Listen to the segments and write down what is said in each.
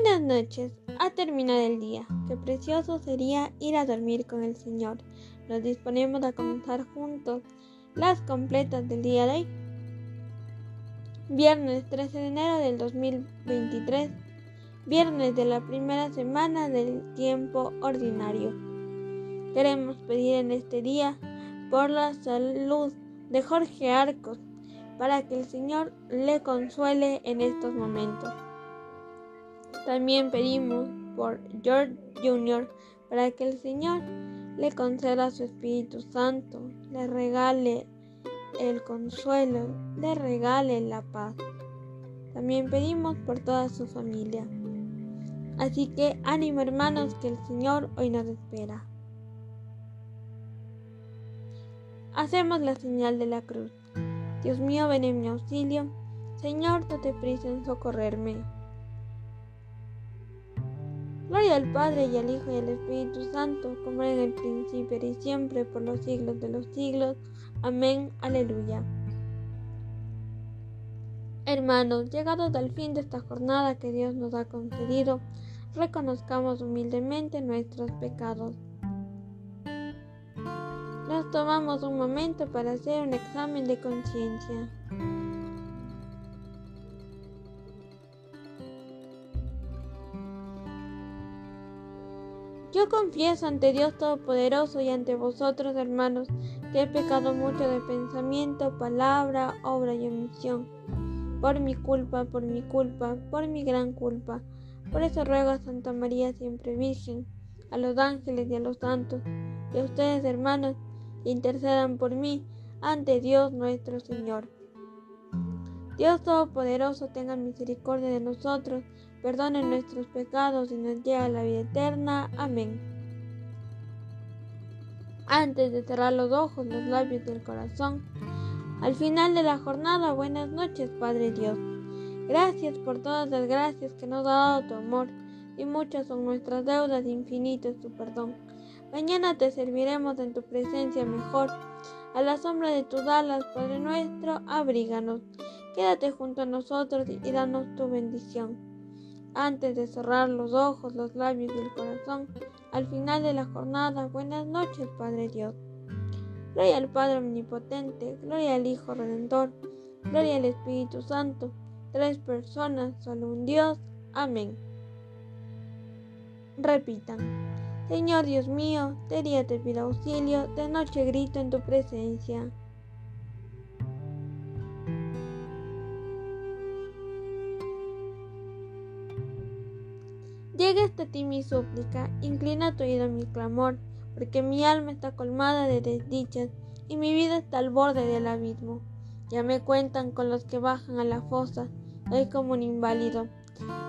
Buenas noches. Ha terminado el día. Qué precioso sería ir a dormir con el Señor. Nos disponemos a comenzar juntos las completas del día de hoy. Viernes 13 de enero del 2023. Viernes de la primera semana del tiempo ordinario. Queremos pedir en este día por la salud de Jorge Arcos para que el Señor le consuele en estos momentos. También pedimos por George Jr. para que el Señor le conceda su Espíritu Santo, le regale el consuelo, le regale la paz. También pedimos por toda su familia. Así que ánimo hermanos que el Señor hoy nos espera. Hacemos la señal de la cruz. Dios mío, ven en mi auxilio. Señor, date prisa en socorrerme. Gloria al Padre y al Hijo y al Espíritu Santo, como era en el principio y siempre, por los siglos de los siglos. Amén. Aleluya. Hermanos, llegados al fin de esta jornada que Dios nos ha concedido, reconozcamos humildemente nuestros pecados. Nos tomamos un momento para hacer un examen de conciencia. Yo confieso ante Dios Todopoderoso y ante vosotros, hermanos, que he pecado mucho de pensamiento, palabra, obra y omisión. Por mi culpa, por mi culpa, por mi gran culpa. Por eso ruego a Santa María siempre Virgen, a los ángeles y a los santos, a ustedes, hermanos, intercedan por mí ante Dios nuestro Señor. Dios Todopoderoso tenga misericordia de nosotros perdone nuestros pecados y nos lleve a la vida eterna. Amén. Antes de cerrar los ojos, los labios del corazón, al final de la jornada, buenas noches, Padre Dios. Gracias por todas las gracias que nos ha dado tu amor, y muchas son nuestras deudas, infinito es tu perdón. Mañana te serviremos en tu presencia mejor. A la sombra de tus alas, Padre nuestro, abríganos. Quédate junto a nosotros y danos tu bendición antes de cerrar los ojos, los labios y el corazón. Al final de la jornada, buenas noches, Padre Dios. Gloria al Padre Omnipotente, gloria al Hijo Redentor, gloria al Espíritu Santo, tres personas, solo un Dios. Amén. Repitan. Señor Dios mío, de día te pido auxilio, de noche grito en tu presencia. Hasta ti mi súplica, inclina tu oído a mi clamor, porque mi alma está colmada de desdichas y mi vida está al borde del abismo. Ya me cuentan con los que bajan a la fosa, soy como un inválido.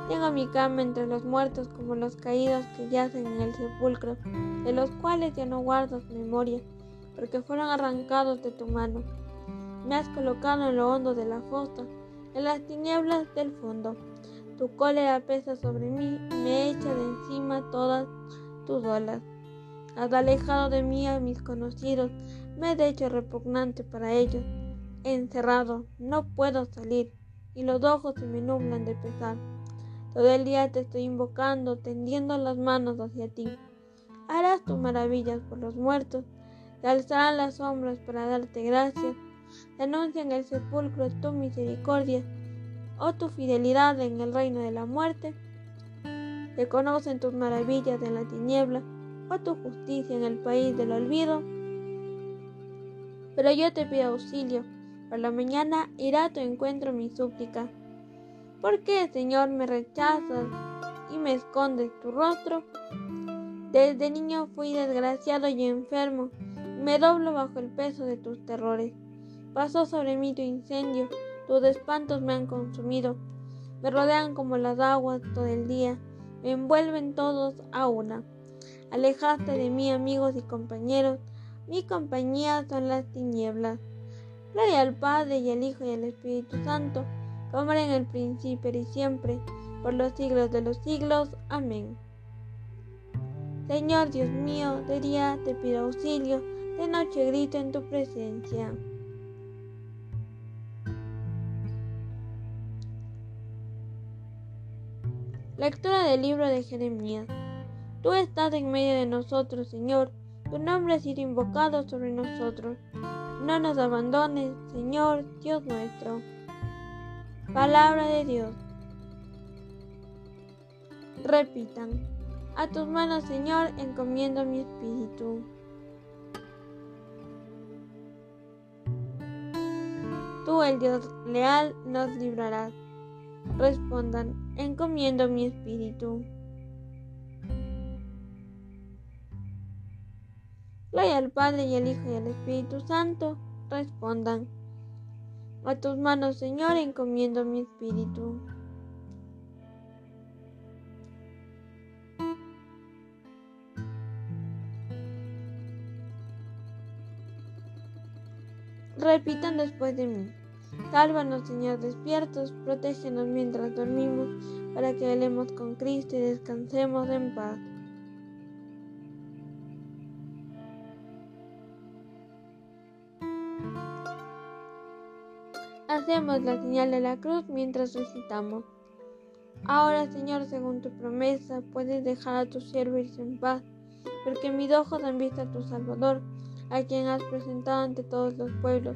Tengo mi cama entre los muertos como los caídos que yacen en el sepulcro, de los cuales ya no guardas memoria, porque fueron arrancados de tu mano. Me has colocado en lo hondo de la fosa, en las tinieblas del fondo. Tu cólera pesa sobre mí, me echa de encima todas tus olas. Has alejado de mí a mis conocidos, me he hecho repugnante para ellos. Encerrado, no puedo salir, y los ojos se me nublan de pesar. Todo el día te estoy invocando, tendiendo las manos hacia ti. Harás tus maravillas por los muertos, te alzarán las sombras para darte gracias. En el sepulcro tu misericordia o tu fidelidad en el reino de la muerte. Reconocen tus maravillas en la tiniebla o tu justicia en el país del olvido. Pero yo te pido auxilio. Por la mañana irá a tu encuentro mi súplica. ¿Por qué, Señor, me rechazas y me escondes tu rostro? Desde niño fui desgraciado y enfermo. Me doblo bajo el peso de tus terrores. Pasó sobre mí tu incendio tus espantos me han consumido, me rodean como las aguas todo el día, me envuelven todos a una. Alejaste de mí, amigos y compañeros, mi compañía son las tinieblas. Gloria al Padre y al Hijo y al Espíritu Santo, como era en el principio y siempre, por los siglos de los siglos. Amén. Señor Dios mío, de día te pido auxilio, de noche grito en tu presencia. Lectura del libro de Jeremías. Tú estás en medio de nosotros, Señor. Tu nombre ha sido invocado sobre nosotros. No nos abandones, Señor, Dios nuestro. Palabra de Dios. Repitan. A tus manos, Señor, encomiendo mi espíritu. Tú, el Dios leal, nos librarás. Respondan, encomiendo mi espíritu. Gloria al Padre y al Hijo y al Espíritu Santo. Respondan, a tus manos, Señor, encomiendo mi espíritu. Repitan después de mí. Sálvanos, Señor, despiertos, protégenos mientras dormimos, para que velemos con Cristo y descansemos en paz. Hacemos la señal de la cruz mientras recitamos. Ahora, Señor, según tu promesa, puedes dejar a tu siervo irse en paz, porque mis ojos han visto a tu Salvador a quien has presentado ante todos los pueblos,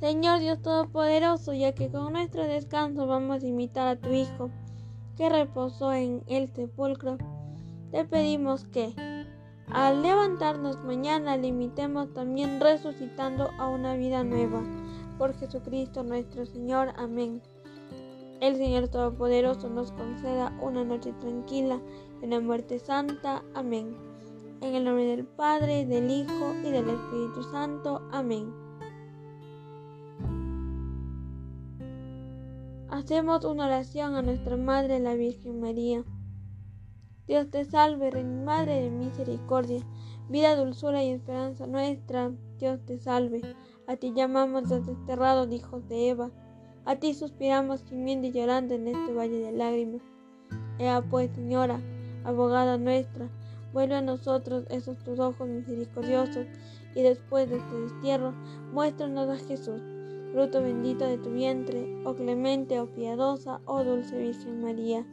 Señor Dios Todopoderoso, ya que con nuestro descanso vamos a imitar a tu Hijo, que reposó en el sepulcro, te pedimos que, al levantarnos mañana, le imitemos también resucitando a una vida nueva. Por Jesucristo nuestro Señor. Amén. El Señor Todopoderoso nos conceda una noche tranquila y una muerte santa. Amén. En el nombre del Padre, del Hijo y del Espíritu Santo. Amén. Hacemos una oración a nuestra Madre la Virgen María. Dios te salve, Reina Madre de Misericordia, vida, dulzura y esperanza nuestra. Dios te salve. A ti llamamos los desterrados hijos de Eva. A ti suspiramos gimiendo y llorando en este valle de lágrimas. Ea pues, Señora, abogada nuestra, vuelve a nosotros esos tus ojos misericordiosos y después de este destierro, muéstranos a Jesús fruto bendito de tu vientre, oh clemente, oh piadosa, oh dulce Virgen María.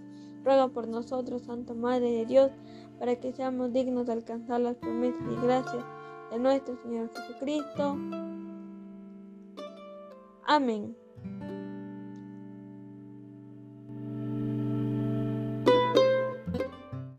Ruega por nosotros, Santa Madre de Dios, para que seamos dignos de alcanzar las promesas y gracias de nuestro Señor Jesucristo. Amén.